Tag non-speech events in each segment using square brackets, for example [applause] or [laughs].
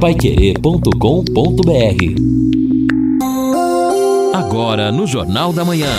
paiquerê.com.br Agora no Jornal da Manhã.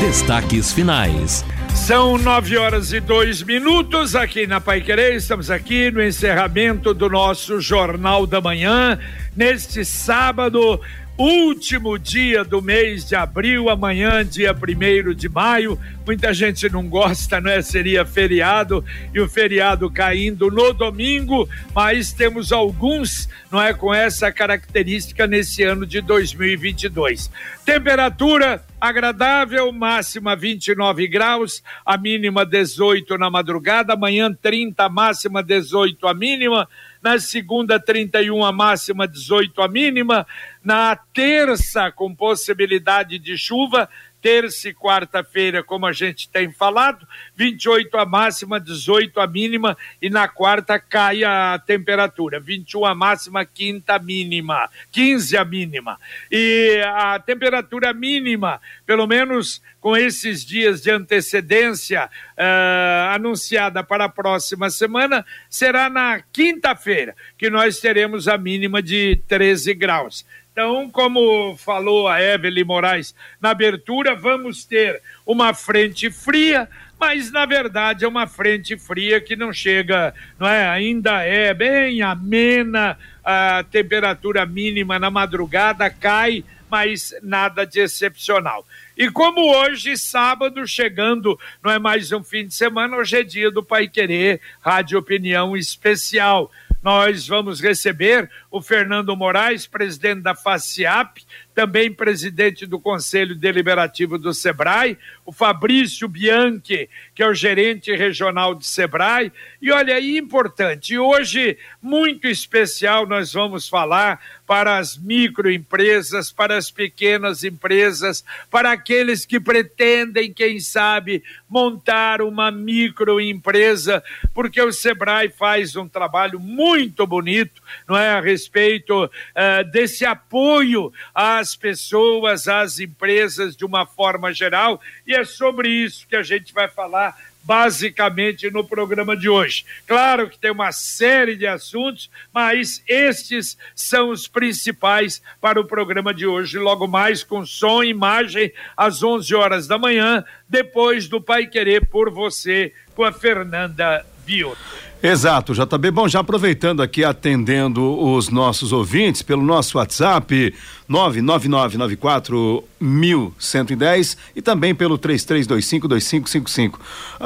Destaques finais. São nove horas e dois minutos aqui na Pai Querer. Estamos aqui no encerramento do nosso Jornal da Manhã, neste sábado, último dia do mês de abril, amanhã, dia primeiro de maio. Muita gente não gosta, não é? Seria feriado e o feriado caindo no domingo, mas temos alguns, não é? Com essa característica nesse ano de 2022. Temperatura agradável, máxima 29 graus, a mínima 18 na madrugada, amanhã 30, máxima 18 a mínima na segunda 31 a máxima, 18 a mínima, na terça com possibilidade de chuva, terça e quarta-feira, como a gente tem falado, 28 a máxima, 18 a mínima, e na quarta cai a temperatura, 21 a máxima, quinta mínima, 15 a mínima. E a temperatura mínima, pelo menos com esses dias de antecedência uh, anunciada para a próxima semana, será na quinta-feira, que nós teremos a mínima de 13 graus. Então, como falou a Evelyn Moraes na abertura, vamos ter uma frente fria, mas na verdade é uma frente fria que não chega, não é? Ainda é bem amena, a temperatura mínima na madrugada cai, mas nada de excepcional. E como hoje, sábado, chegando, não é mais um fim de semana, hoje é dia do Pai Querer, Rádio Opinião Especial nós vamos receber o Fernando Moraes, presidente da FACIAP, também presidente do Conselho Deliberativo do SEBRAE, o Fabrício Bianchi, que é o gerente regional de SEBRAE. E olha aí, importante, hoje, muito especial, nós vamos falar para as microempresas, para as pequenas empresas, para aqueles que pretendem, quem sabe, montar uma microempresa, porque o Sebrae faz um trabalho muito bonito, não é, a respeito uh, desse apoio às pessoas, às empresas de uma forma geral, e é sobre isso que a gente vai falar basicamente no programa de hoje. Claro que tem uma série de assuntos, mas estes são os principais para o programa de hoje. Logo mais com som e imagem às 11 horas da manhã, depois do Pai Querer por você com a Fernanda Vioto. Exato, JB. Bom, já aproveitando aqui, atendendo os nossos ouvintes pelo nosso WhatsApp, 999941110 e também pelo 33252555.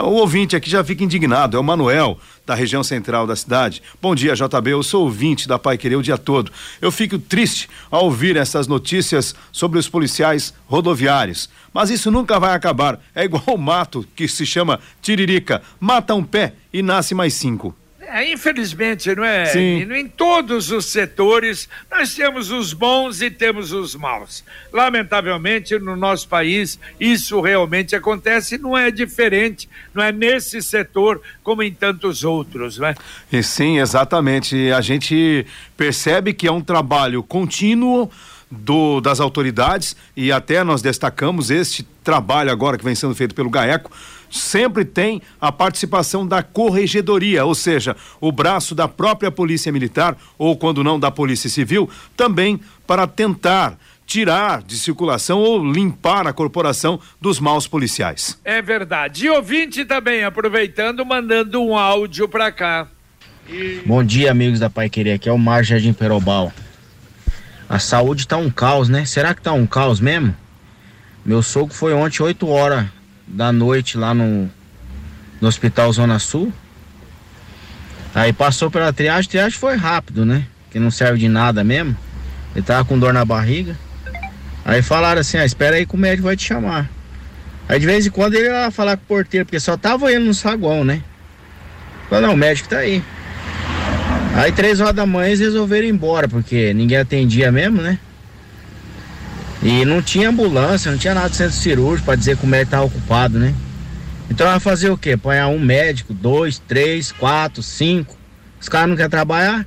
O ouvinte aqui já fica indignado, é o Manuel, da região central da cidade. Bom dia, JB. Eu sou ouvinte da Pai Querer o dia todo. Eu fico triste ao ouvir essas notícias sobre os policiais rodoviários. Mas isso nunca vai acabar. É igual o mato que se chama tiririca. Mata um pé e nasce mais cinco. É, infelizmente, não é? Sim. Em todos os setores, nós temos os bons e temos os maus. Lamentavelmente, no nosso país, isso realmente acontece, não é diferente, não é nesse setor como em tantos outros, né? E sim, exatamente. A gente percebe que é um trabalho contínuo do, das autoridades e até nós destacamos este trabalho agora que vem sendo feito pelo GAECO sempre tem a participação da corregedoria, ou seja, o braço da própria Polícia Militar, ou quando não da Polícia Civil, também para tentar tirar de circulação ou limpar a corporação dos maus policiais. É verdade. E ouvinte também, aproveitando, mandando um áudio para cá. E... Bom dia, amigos da Pai Querer. Aqui é o Mar Jardim Perobal. A saúde tá um caos, né? Será que tá um caos mesmo? Meu sogro foi ontem 8 horas da noite lá no, no Hospital Zona Sul. Aí passou pela triagem, triagem foi rápido, né? Que não serve de nada mesmo. Ele tava com dor na barriga. Aí falaram assim, ah, espera aí que o médico vai te chamar. Aí de vez em quando ele ia falar com o porteiro, porque só tava indo no saguão, né? Falou, não, o médico tá aí. Aí três horas da manhã eles resolveram ir embora, porque ninguém atendia mesmo, né? E não tinha ambulância, não tinha nada de centro cirúrgico para dizer que o médico estava ocupado, né? Então vai fazer o quê? Apanhar um médico, dois, três, quatro, cinco. Os caras não querem trabalhar.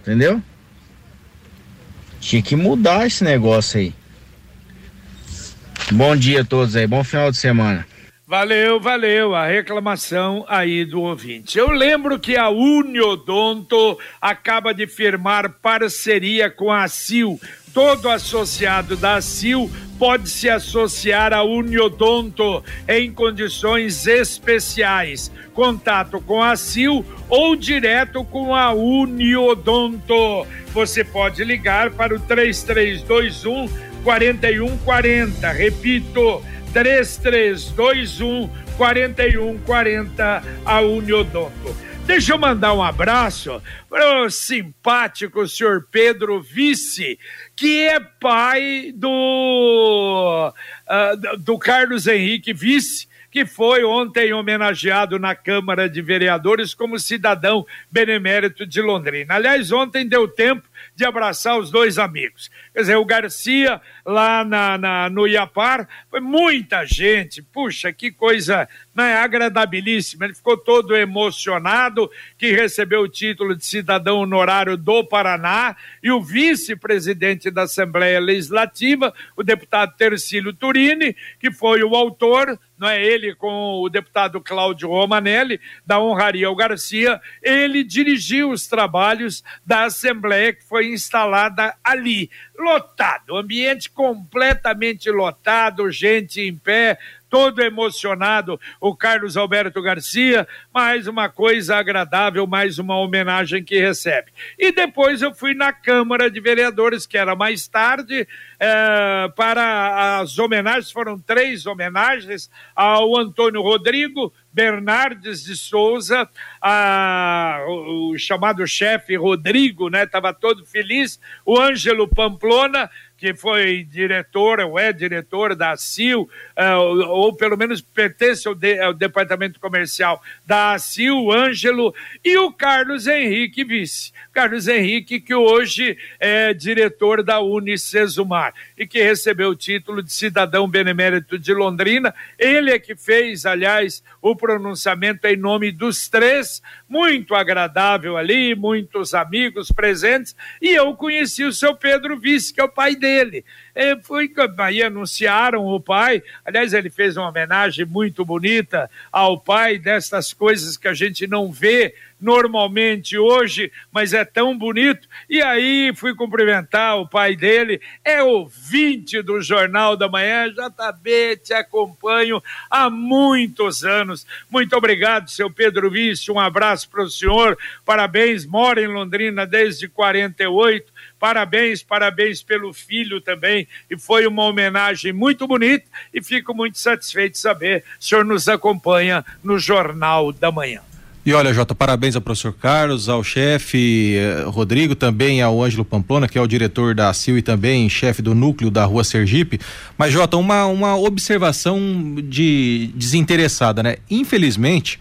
Entendeu? Tinha que mudar esse negócio aí. Bom dia a todos aí, bom final de semana. Valeu, valeu a reclamação aí do ouvinte. Eu lembro que a Uniodonto acaba de firmar parceria com a CIL. Todo associado da CIL pode se associar à Uniodonto em condições especiais. Contato com a CIL ou direto com a Uniodonto. Você pode ligar para o 3321 4140. Repito, 3321 4140 a Uniodonto. Deixa eu mandar um abraço para o simpático senhor Pedro Vice, que é pai do, uh, do Carlos Henrique Vice, que foi ontem homenageado na Câmara de Vereadores como cidadão benemérito de Londrina. Aliás, ontem deu tempo de abraçar os dois amigos. Quer dizer, o Garcia lá na, na, no Iapar, foi muita gente, puxa, que coisa né, agradabilíssima. Ele ficou todo emocionado que recebeu o título de cidadão honorário do Paraná e o vice-presidente da Assembleia Legislativa, o deputado Tercílio Turini, que foi o autor não é ele com o deputado Cláudio Romanelli, da Honraria ao Garcia, ele dirigiu os trabalhos da Assembleia que foi instalada ali lotado, ambiente completamente lotado, gente em pé, todo emocionado, o Carlos Alberto Garcia, mais uma coisa agradável, mais uma homenagem que recebe. E depois eu fui na Câmara de Vereadores, que era mais tarde, é, para as homenagens, foram três homenagens ao Antônio Rodrigo, Bernardes de Souza, a, o, o chamado chefe Rodrigo, né? Estava todo feliz, o Ângelo Pamplona, que foi diretor, ou é diretor da CIL, uh, ou, ou, pelo menos pertence ao, de, ao, departamento comercial da CIL, Ângelo, e o Carlos Henrique, vice. Carlos Henrique, que hoje é diretor da Unicesumar e que recebeu o título de cidadão benemérito de Londrina. Ele é que fez, aliás, o pronunciamento em nome dos três, muito agradável ali, muitos amigos presentes, e eu conheci o seu Pedro Vice, que é o pai dele. E fui, aí anunciaram o pai, aliás, ele fez uma homenagem muito bonita ao pai, destas coisas que a gente não vê normalmente hoje, mas é tão bonito. E aí fui cumprimentar o pai dele, é ouvinte do Jornal da Manhã, JB, te acompanho há muitos anos. Muito obrigado, seu Pedro Vício, um abraço para o senhor, parabéns, mora em Londrina desde 48. Parabéns, parabéns pelo filho também. E foi uma homenagem muito bonita e fico muito satisfeito de saber o senhor nos acompanha no Jornal da Manhã. E olha, Jota, parabéns ao professor Carlos, ao chefe eh, Rodrigo, também ao Ângelo Pamplona, que é o diretor da CIL e também chefe do núcleo da rua Sergipe. Mas, Jota, uma, uma observação de desinteressada, né? Infelizmente,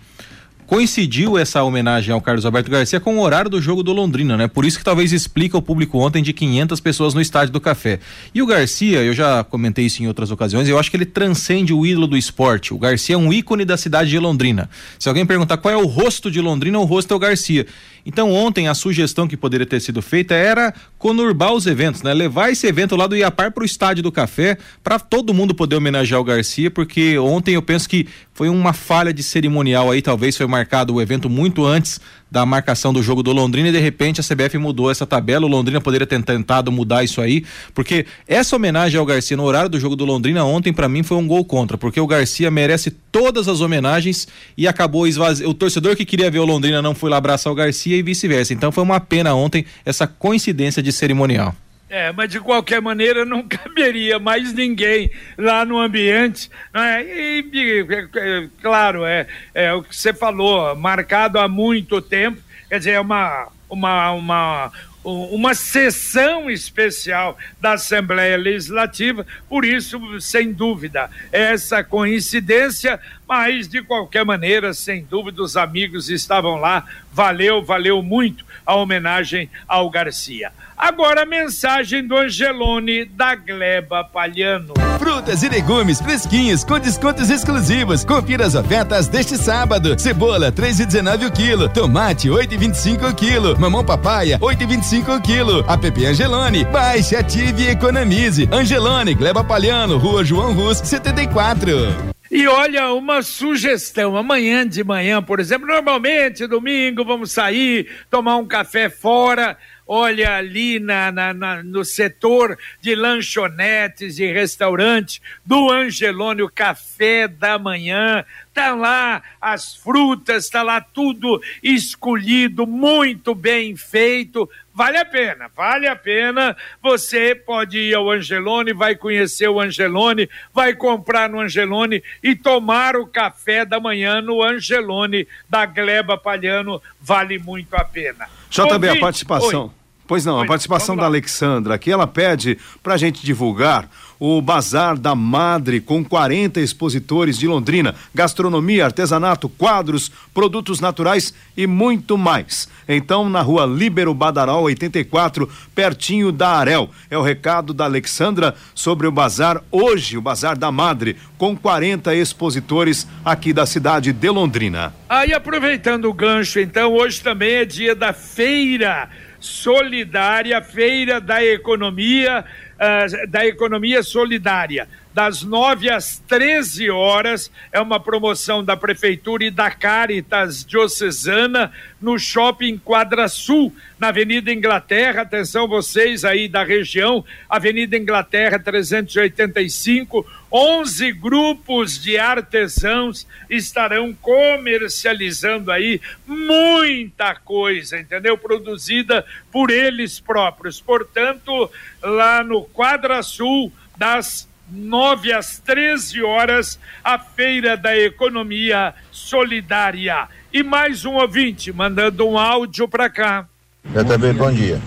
coincidiu essa homenagem ao Carlos Alberto Garcia com o horário do jogo do Londrina, né? Por isso que talvez explica o público ontem de 500 pessoas no estádio do Café. E o Garcia, eu já comentei isso em outras ocasiões, eu acho que ele transcende o ídolo do esporte. O Garcia é um ícone da cidade de Londrina. Se alguém perguntar qual é o rosto de Londrina, o rosto é o Garcia. Então ontem a sugestão que poderia ter sido feita era conurbar os eventos, né? Levar esse evento lá do Iapar para o estádio do Café, para todo mundo poder homenagear o Garcia, porque ontem eu penso que foi uma falha de cerimonial aí, talvez foi marcado o evento muito antes da marcação do jogo do Londrina e de repente a CBF mudou essa tabela. O Londrina poderia ter tentado mudar isso aí, porque essa homenagem ao Garcia no horário do jogo do Londrina ontem para mim foi um gol contra, porque o Garcia merece todas as homenagens e acabou esvaziando. O torcedor que queria ver o Londrina não foi lá abraçar o Garcia e vice-versa. Então foi uma pena ontem essa coincidência de cerimonial. É, mas de qualquer maneira não [laughs] caberia mais ninguém lá no ambiente. Né? E, e, é, claro, é, é o que você falou, marcado há muito tempo, quer dizer, é uma, uma, uma, uma sessão especial da Assembleia Legislativa, por isso, sem dúvida, essa coincidência, mas de qualquer maneira, sem dúvida, os amigos estavam lá, valeu, valeu muito a homenagem ao Garcia. Agora a mensagem do Angelone da Gleba Palhano. Frutas e legumes fresquinhos com descontos exclusivos. Confira as ofertas deste sábado. Cebola 3,19 o quilo, tomate 8,25 o quilo, mamão papaya 8,25 o quilo. App Angelone, baixe, ative e economize. Angelone, Gleba Palhano, Rua João Rus, 74. E olha, uma sugestão, amanhã de manhã, por exemplo, normalmente domingo vamos sair, tomar um café fora, olha ali na, na, na, no setor de lanchonetes e restaurante do Angelone, o café da manhã, tá lá as frutas, tá lá tudo escolhido, muito bem feito, vale a pena, vale a pena. Você pode ir ao Angelone, vai conhecer o Angelone, vai comprar no Angelone e tomar o café da manhã no Angelone da Gleba Palhano, vale muito a pena. Já também a participação. Oi. Pois não, Oi, a participação da Alexandra aqui, ela pede para a gente divulgar o Bazar da Madre com 40 expositores de Londrina, gastronomia, artesanato, quadros, produtos naturais e muito mais. Então, na rua Líbero Badaró 84, pertinho da Arel. É o recado da Alexandra sobre o bazar hoje, o Bazar da Madre, com 40 expositores aqui da cidade de Londrina. Aí, aproveitando o gancho, então, hoje também é dia da feira solidária, feira da economia, uh, da economia solidária das 9 às 13 horas. É uma promoção da Prefeitura e da Caritas Diocesana no Shopping Quadra Sul, na Avenida Inglaterra. Atenção, vocês aí da região, Avenida Inglaterra 385. 11 grupos de artesãos estarão comercializando aí muita coisa, entendeu? Produzida por eles próprios. Portanto, lá no Quadra Sul, das 9 às 13 horas, a Feira da Economia Solidária. E mais um ouvinte mandando um áudio para cá. Eu também, bom dia.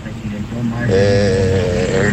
É,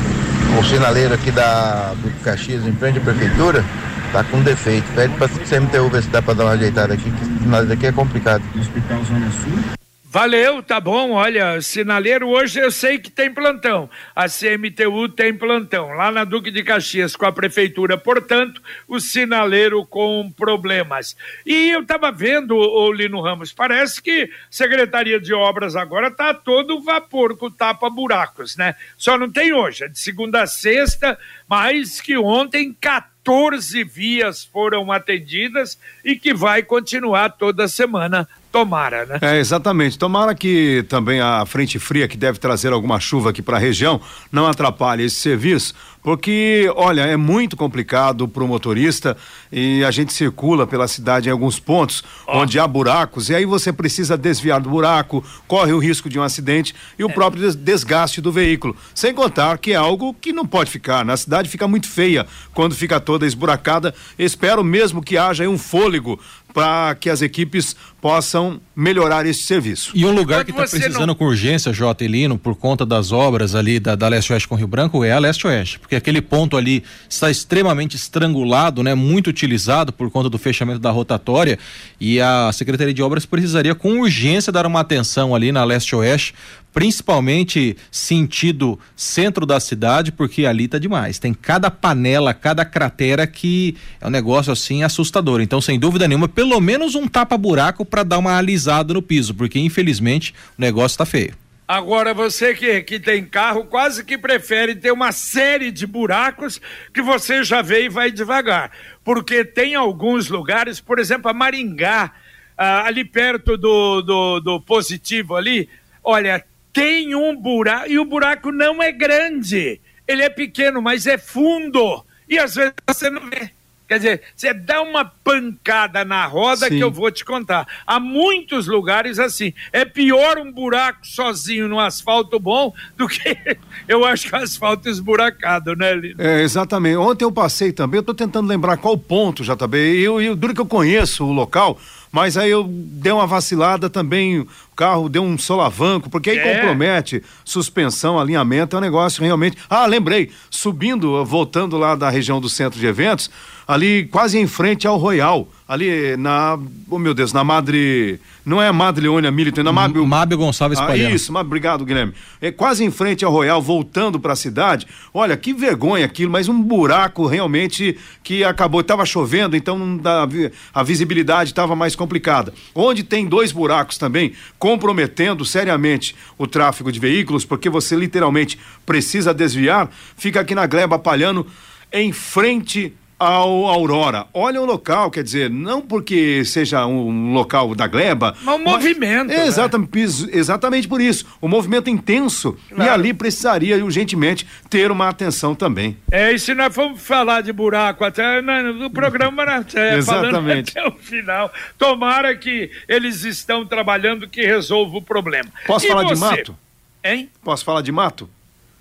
o sinaleiro aqui da do Caxias, em frente à prefeitura, tá com defeito. Pede para CMTU ver se dá para dar uma ajeitada aqui, que o sinaleiro aqui é complicado. Hospital Zona Sul? Valeu, tá bom. Olha, sinaleiro hoje eu sei que tem plantão. A CMTU tem plantão. Lá na Duque de Caxias com a prefeitura, portanto, o sinaleiro com problemas. E eu estava vendo, o Lino Ramos, parece que Secretaria de Obras agora tá todo vapor com tapa-buracos, né? Só não tem hoje, é de segunda a sexta, mas que ontem 14 vias foram atendidas e que vai continuar toda semana Tomara, né? É, exatamente. Tomara que também a frente fria, que deve trazer alguma chuva aqui para a região, não atrapalhe esse serviço, porque, olha, é muito complicado para o motorista e a gente circula pela cidade em alguns pontos oh. onde há buracos e aí você precisa desviar do buraco, corre o risco de um acidente e o é. próprio desgaste do veículo. Sem contar que é algo que não pode ficar. Na cidade fica muito feia quando fica toda esburacada. Espero mesmo que haja um fôlego para que as equipes possam melhorar esse serviço. E um lugar que está precisando não... com urgência, J. Elino, por conta das obras ali da, da Leste Oeste com Rio Branco, é a Leste Oeste, porque aquele ponto ali está extremamente estrangulado, né, muito utilizado por conta do fechamento da rotatória e a Secretaria de Obras precisaria com urgência dar uma atenção ali na Leste Oeste principalmente sentido centro da cidade, porque ali tá demais. Tem cada panela, cada cratera que é um negócio assim assustador. Então, sem dúvida nenhuma, pelo menos um tapa-buraco para dar uma alisada no piso, porque infelizmente o negócio tá feio. Agora, você que, que tem carro, quase que prefere ter uma série de buracos que você já vê e vai devagar. Porque tem alguns lugares, por exemplo, a Maringá, ah, ali perto do, do, do positivo ali, olha, tem um buraco, e o buraco não é grande, ele é pequeno, mas é fundo, e às vezes você não vê. Quer dizer, você dá uma pancada na roda Sim. que eu vou te contar. Há muitos lugares assim. É pior um buraco sozinho no asfalto bom do que [laughs] eu acho que asfalto esburacado, né, Lino? É, exatamente. Ontem eu passei também, eu tô tentando lembrar qual ponto, JB. Eu, eu, duro que eu conheço o local, mas aí eu dei uma vacilada também, o carro deu um solavanco, porque aí é. compromete suspensão, alinhamento, é um negócio realmente. Ah, lembrei, subindo, voltando lá da região do centro de eventos, ali quase em frente ao Royal ali na, oh meu Deus, na Madre, não é a Madre Leônia Militar, na Mábio... Mábio Gonçalves ah, Isso, obrigado Guilherme. É quase em frente ao Royal, voltando para a cidade, olha, que vergonha aquilo, mas um buraco realmente que acabou, estava chovendo, então a visibilidade estava mais complicada. Onde tem dois buracos também, comprometendo seriamente o tráfego de veículos, porque você literalmente precisa desviar, fica aqui na Gleba Palhano, em frente ao Aurora. Olha o local, quer dizer, não porque seja um local da gleba. Mas um movimento. Né? Exatamente, exatamente por isso. O um movimento intenso. Claro. E ali precisaria urgentemente ter uma atenção também. É, e se nós formos falar de buraco até no programa, [laughs] é, exatamente. até o final. Tomara que eles estão trabalhando que resolva o problema. Posso e falar você? de mato? Hein? Posso falar de mato?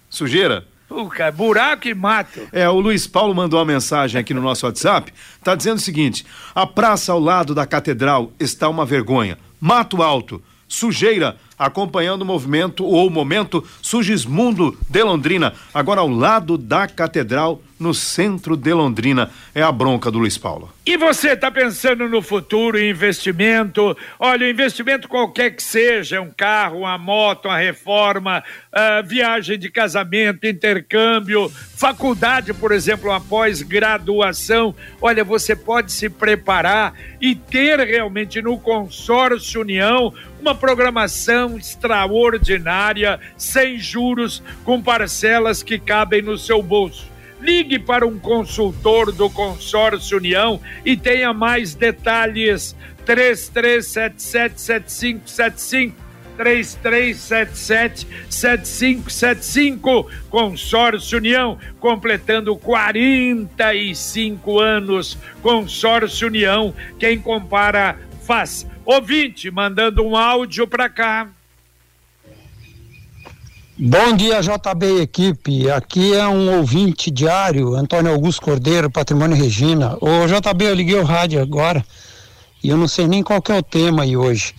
Sujeira? Puca, buraco e mato. É, o Luiz Paulo mandou uma mensagem aqui no nosso WhatsApp. Tá dizendo o seguinte: a praça ao lado da catedral está uma vergonha. Mato alto, sujeira, acompanhando o movimento ou o momento Sugismundo de Londrina, agora ao lado da catedral no centro de Londrina. É a bronca do Luiz Paulo. E você está pensando no futuro, em investimento? Olha, investimento qualquer que seja, um carro, uma moto, uma reforma, uh, viagem de casamento, intercâmbio, faculdade, por exemplo, uma pós-graduação. Olha, você pode se preparar e ter realmente no consórcio União uma programação extraordinária, sem juros, com parcelas que cabem no seu bolso. Ligue para um consultor do Consórcio União e tenha mais detalhes. 33777575 33777575 Consórcio União, completando 45 anos. Consórcio União, quem compara faz. Ouvinte, mandando um áudio para cá. Bom dia, JB equipe. Aqui é um ouvinte diário, Antônio Augusto Cordeiro, Patrimônio Regina. Ô JB, eu liguei o rádio agora e eu não sei nem qual é o tema aí hoje.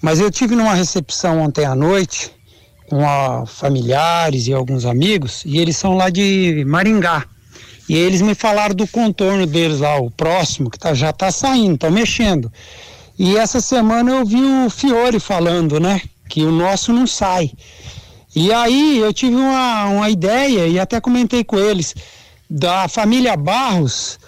Mas eu tive numa recepção ontem à noite com a, familiares e alguns amigos e eles são lá de Maringá. E eles me falaram do contorno deles lá, o próximo, que tá, já está saindo, estão mexendo. E essa semana eu vi o Fiore falando, né? Que o nosso não sai. E aí eu tive uma, uma ideia e até comentei com eles da família Barros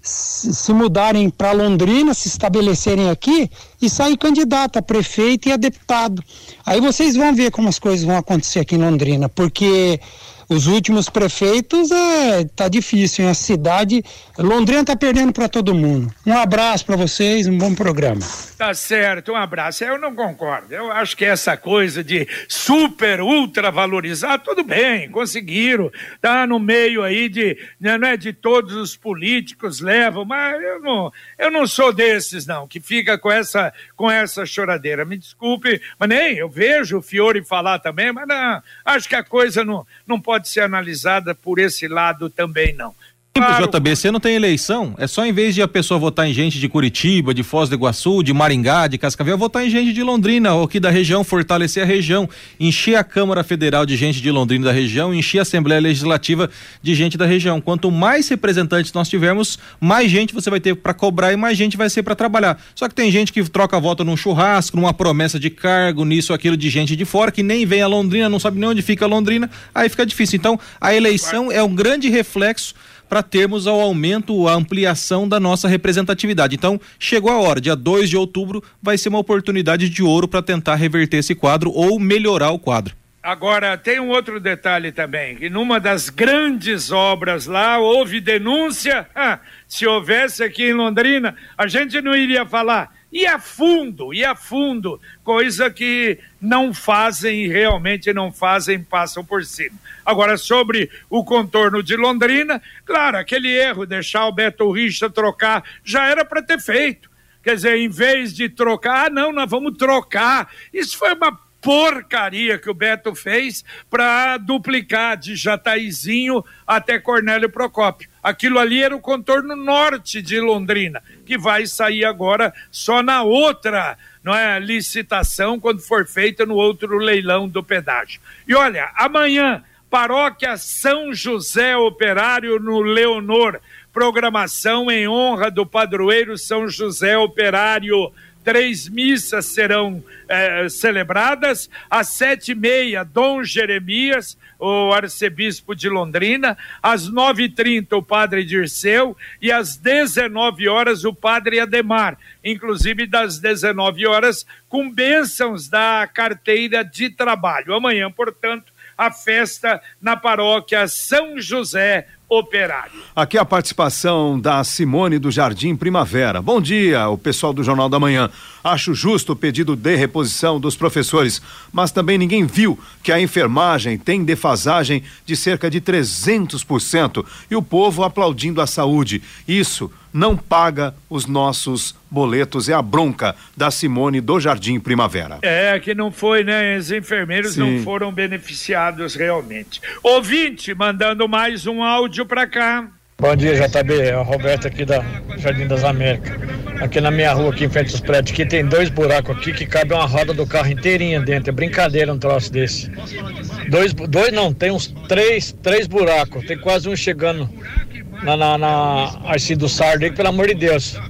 se mudarem para Londrina, se estabelecerem aqui e sair candidato a prefeito e a deputado. Aí vocês vão ver como as coisas vão acontecer aqui em Londrina, porque os últimos prefeitos é tá difícil, hein? a cidade Londrina tá perdendo para todo mundo. Um abraço para vocês, um bom programa. Tá certo, um abraço. Eu não concordo. Eu acho que essa coisa de super ultra valorizar, tudo bem, conseguiram. Tá no meio aí de, né, não é de todos os políticos levam, mas eu não, eu não sou desses não, que fica com essa com essa choradeira. Me desculpe, mas nem eu vejo o Fiore falar também, mas não, acho que a coisa não não pode pode ser analisada por esse lado também não. Claro. JB, você não tem eleição, é só em vez de a pessoa votar em gente de Curitiba, de Foz do Iguaçu, de Maringá, de Cascavel, votar em gente de Londrina ou aqui da região, fortalecer a região, encher a Câmara Federal de gente de Londrina da região, encher a Assembleia Legislativa de gente da região. Quanto mais representantes nós tivermos, mais gente você vai ter para cobrar e mais gente vai ser para trabalhar. Só que tem gente que troca voto num churrasco, numa promessa de cargo, nisso, aquilo de gente de fora, que nem vem a Londrina, não sabe nem onde fica a Londrina, aí fica difícil. Então, a eleição é um grande reflexo para termos ao aumento, a ampliação da nossa representatividade. Então, chegou a hora, dia 2 de outubro vai ser uma oportunidade de ouro para tentar reverter esse quadro ou melhorar o quadro. Agora, tem um outro detalhe também, que numa das grandes obras lá houve denúncia. Ah, [laughs] se houvesse aqui em Londrina, a gente não iria falar e a fundo, e a fundo, coisa que não fazem, realmente não fazem, passam por cima. Agora, sobre o contorno de Londrina, claro, aquele erro, deixar o Beto Richa trocar, já era para ter feito. Quer dizer, em vez de trocar, ah, não, nós vamos trocar. Isso foi uma porcaria que o Beto fez para duplicar de Jataizinho até Cornélio Procópio. Aquilo ali era o contorno norte de Londrina, que vai sair agora só na outra não é, licitação, quando for feita no outro leilão do pedágio. E olha, amanhã, paróquia São José Operário no Leonor, programação em honra do padroeiro São José Operário três missas serão eh, celebradas. Às sete e meia, Dom Jeremias, o arcebispo de Londrina. Às nove e trinta, o padre Dirceu. E às dezenove horas, o padre Ademar. Inclusive, das dezenove horas, com bênçãos da carteira de trabalho. Amanhã, portanto, a festa na paróquia São José operário. Aqui a participação da Simone do Jardim Primavera. Bom dia, o pessoal do Jornal da Manhã. Acho justo o pedido de reposição dos professores, mas também ninguém viu que a enfermagem tem defasagem de cerca de 300% e o povo aplaudindo a saúde. Isso não paga os nossos boletos. É a bronca da Simone do Jardim Primavera. É, que não foi, né? Os enfermeiros Sim. não foram beneficiados realmente. Ouvinte, mandando mais um áudio para cá. Bom dia, JB. É o Roberto aqui da Jardim das Américas. Aqui na minha rua, aqui em frente aos prédios, aqui tem dois buracos aqui que cabe uma roda do carro inteirinha dentro. É brincadeira um troço desse. Dois, dois não, tem uns três, três buracos. Tem quase um chegando na, na, na Sardo aí, pelo amor de Deus.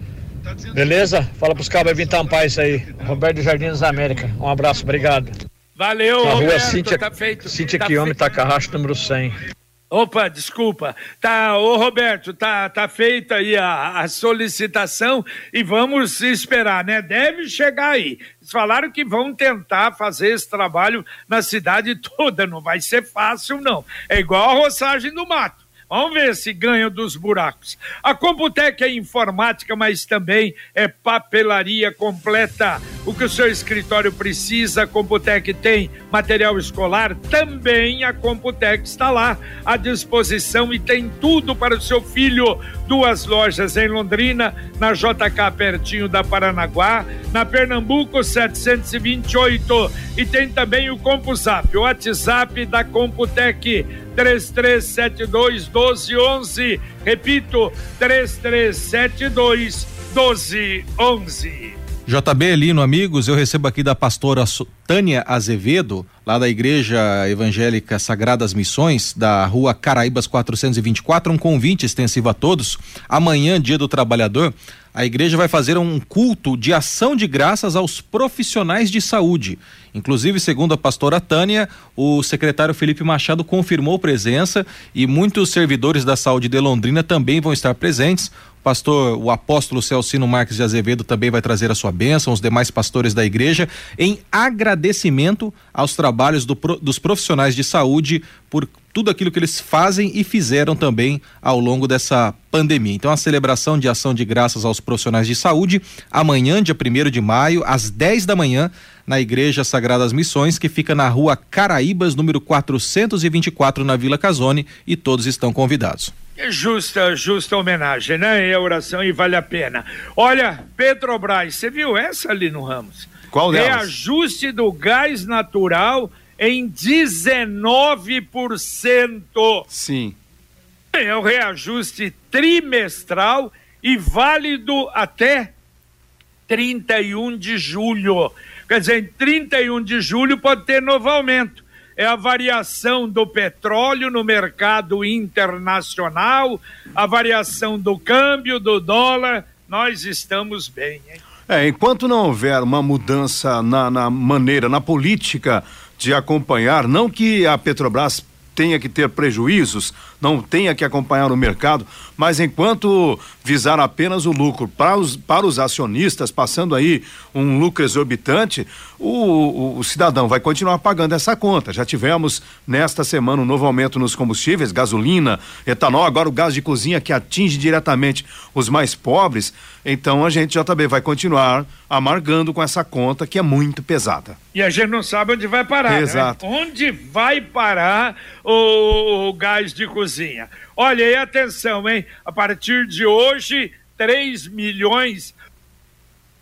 Beleza? Fala pros cabos aí vir tampar isso aí. Roberto do Jardim das Américas. Um abraço, obrigado. Valeu, Na rua Roberto, Cíntia, tá feito. Cíntia tá feito. Takahashi, número 100. Opa, desculpa. Tá, ô Roberto, tá, tá feita aí a, a solicitação e vamos esperar, né? Deve chegar aí. Eles falaram que vão tentar fazer esse trabalho na cidade [laughs] toda. Não vai ser fácil, não. É igual a roçagem do mato. Vamos ver se ganha dos buracos. A Computec é informática, mas também é papelaria completa. O que o seu escritório precisa, a Computec tem. Material escolar, também a Computec está lá à disposição e tem tudo para o seu filho. Duas lojas em Londrina, na JK pertinho da Paranaguá, na Pernambuco 728 e tem também o CompuZap, o WhatsApp da Computec 3372 1211. Repito, 3372 1211. JB Lino, amigos, eu recebo aqui da pastora Tânia Azevedo, lá da Igreja Evangélica Sagradas Missões, da rua Caraíbas 424, um convite extensivo a todos. Amanhã, dia do trabalhador, a igreja vai fazer um culto de ação de graças aos profissionais de saúde. Inclusive, segundo a pastora Tânia, o secretário Felipe Machado confirmou presença e muitos servidores da saúde de Londrina também vão estar presentes. Pastor, o apóstolo Celcino Marques de Azevedo também vai trazer a sua bênção, os demais pastores da igreja, em agradecimento aos trabalhos do dos profissionais de saúde por tudo aquilo que eles fazem e fizeram também ao longo dessa pandemia. Então, a celebração de ação de graças aos profissionais de saúde, amanhã, dia 1 de maio, às 10 da manhã, na Igreja Sagradas Missões, que fica na rua Caraíbas, número 424, na Vila Casone, e todos estão convidados. É justa, justa homenagem, né? É oração e vale a pena. Olha, Petrobras, você viu essa ali no Ramos? Qual delas? Reajuste do gás natural em 19%. Sim. É o reajuste trimestral e válido até 31 de julho. Quer dizer, em 31 de julho pode ter novo aumento. É a variação do petróleo no mercado internacional, a variação do câmbio, do dólar. Nós estamos bem, hein? É, enquanto não houver uma mudança na, na maneira, na política de acompanhar, não que a Petrobras tenha que ter prejuízos, não tenha que acompanhar o mercado, mas enquanto visar apenas o lucro para os, para os acionistas, passando aí um lucro exorbitante, o, o, o cidadão vai continuar pagando essa conta. Já tivemos nesta semana um novo aumento nos combustíveis, gasolina, etanol, agora o gás de cozinha que atinge diretamente os mais pobres. Então a gente JB vai continuar amargando com essa conta que é muito pesada. E a gente não sabe onde vai parar. Exato. Né? Onde vai parar o, o gás de cozinha? Olha aí, atenção, hein? A partir de hoje, 3 milhões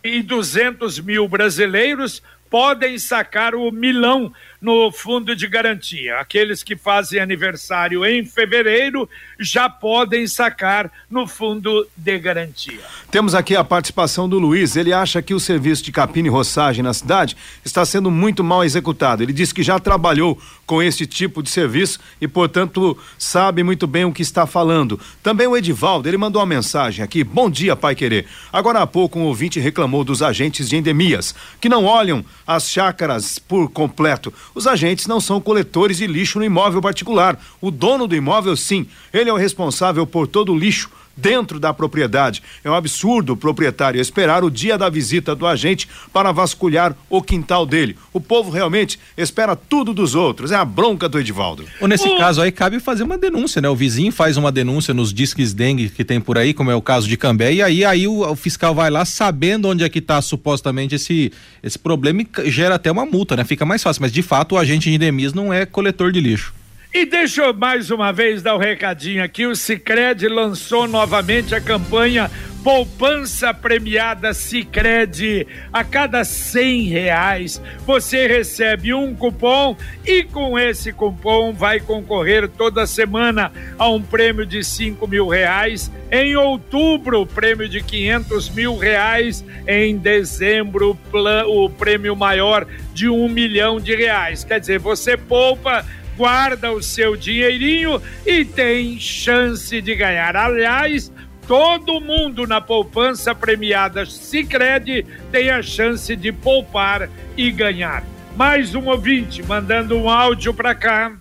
e 200 mil brasileiros podem sacar o milão no fundo de garantia. Aqueles que fazem aniversário em fevereiro já podem sacar no fundo de garantia. Temos aqui a participação do Luiz. Ele acha que o serviço de capina e roçagem na cidade está sendo muito mal executado. Ele diz que já trabalhou com esse tipo de serviço e, portanto, sabe muito bem o que está falando. Também o Edivaldo, ele mandou uma mensagem aqui. Bom dia, Pai Querer. Agora há pouco um ouvinte reclamou dos agentes de endemias, que não olham as chácaras por completo. Os agentes não são coletores de lixo no imóvel particular. O dono do imóvel, sim, ele é o responsável por todo o lixo dentro da propriedade. É um absurdo o proprietário esperar o dia da visita do agente para vasculhar o quintal dele. O povo realmente espera tudo dos outros. É a bronca do Edivaldo. Ou nesse caso aí cabe fazer uma denúncia, né? O vizinho faz uma denúncia nos disques dengue que tem por aí, como é o caso de Cambé, e aí, aí o, o fiscal vai lá sabendo onde é que está supostamente esse, esse problema e gera até uma multa, né? Fica mais fácil, mas de fato o agente de Indemis não é coletor de lixo. E deixa eu mais uma vez dar o um recadinho aqui. O Cicred lançou novamente a campanha Poupança Premiada Cicred. A cada cem reais você recebe um cupom e com esse cupom vai concorrer toda semana a um prêmio de cinco mil reais. Em outubro, prêmio de quinhentos mil reais. Em dezembro, o prêmio maior de um milhão de reais. Quer dizer, você poupa guarda o seu dinheirinho e tem chance de ganhar. Aliás, todo mundo na poupança premiada Sicredi tem a chance de poupar e ganhar. Mais um ouvinte mandando um áudio para cá.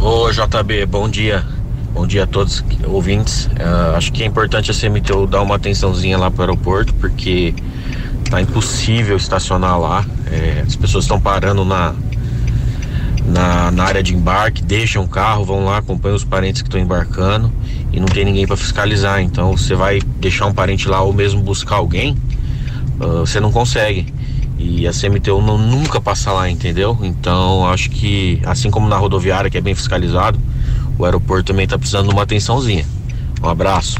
Ô JB, bom dia. Bom dia a todos ouvintes. Uh, acho que é importante a CMTU dar uma atençãozinha lá para o aeroporto, porque tá impossível estacionar lá. É, as pessoas estão parando na, na, na área de embarque, deixam o carro, vão lá, acompanham os parentes que estão embarcando e não tem ninguém para fiscalizar. Então você vai deixar um parente lá ou mesmo buscar alguém, uh, você não consegue. E a CMTU não, nunca passa lá, entendeu? Então acho que, assim como na rodoviária, que é bem fiscalizado, o aeroporto também está precisando de uma atençãozinha. Um abraço.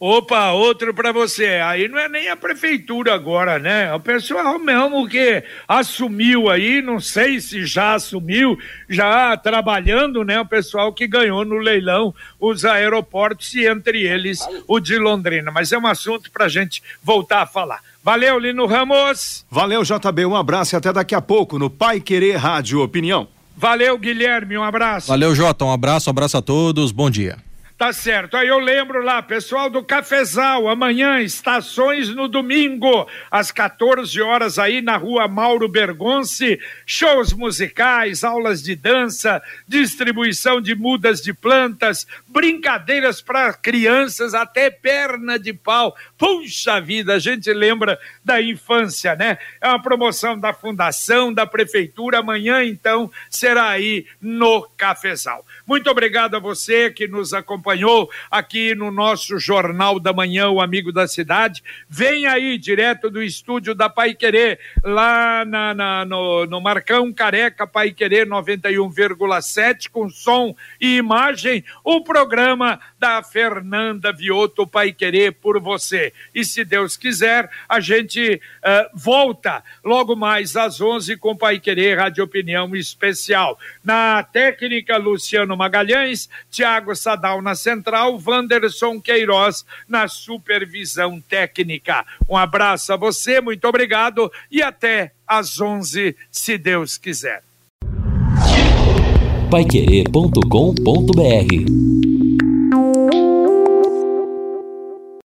Opa, outro para você. Aí não é nem a prefeitura agora, né? É o pessoal mesmo que assumiu aí, não sei se já assumiu, já trabalhando, né? O pessoal que ganhou no leilão os aeroportos e entre eles o de Londrina. Mas é um assunto para gente voltar a falar. Valeu, Lino Ramos. Valeu, JB. Um abraço e até daqui a pouco no Pai Querer Rádio Opinião. Valeu, Guilherme. Um abraço. Valeu, Jota. Um abraço, um abraço a todos. Bom dia. Tá certo. Aí eu lembro lá, pessoal do Cafezal, amanhã, estações no domingo, às 14 horas aí na rua Mauro Bergonce, shows musicais, aulas de dança, distribuição de mudas de plantas, brincadeiras para crianças, até perna de pau. Puxa vida, a gente lembra da infância, né? É uma promoção da Fundação, da Prefeitura. Amanhã, então, será aí no Cafezal. Muito obrigado a você que nos acompanhou aqui no nosso Jornal da Manhã, o Amigo da Cidade. Vem aí, direto do estúdio da Pai Querer, lá na, na no, no Marcão Careca, Pai Querer 91,7, com som e imagem, o programa da Fernanda Vioto Pai Querer por você. E se Deus quiser, a gente uh, volta logo mais às 11 com Pai Querer Rádio Opinião Especial. Na técnica, Luciano Magalhães, Tiago Sadal na central, Wanderson Queiroz na supervisão técnica. Um abraço a você, muito obrigado e até às 11, se Deus quiser. Paiquerê.com.br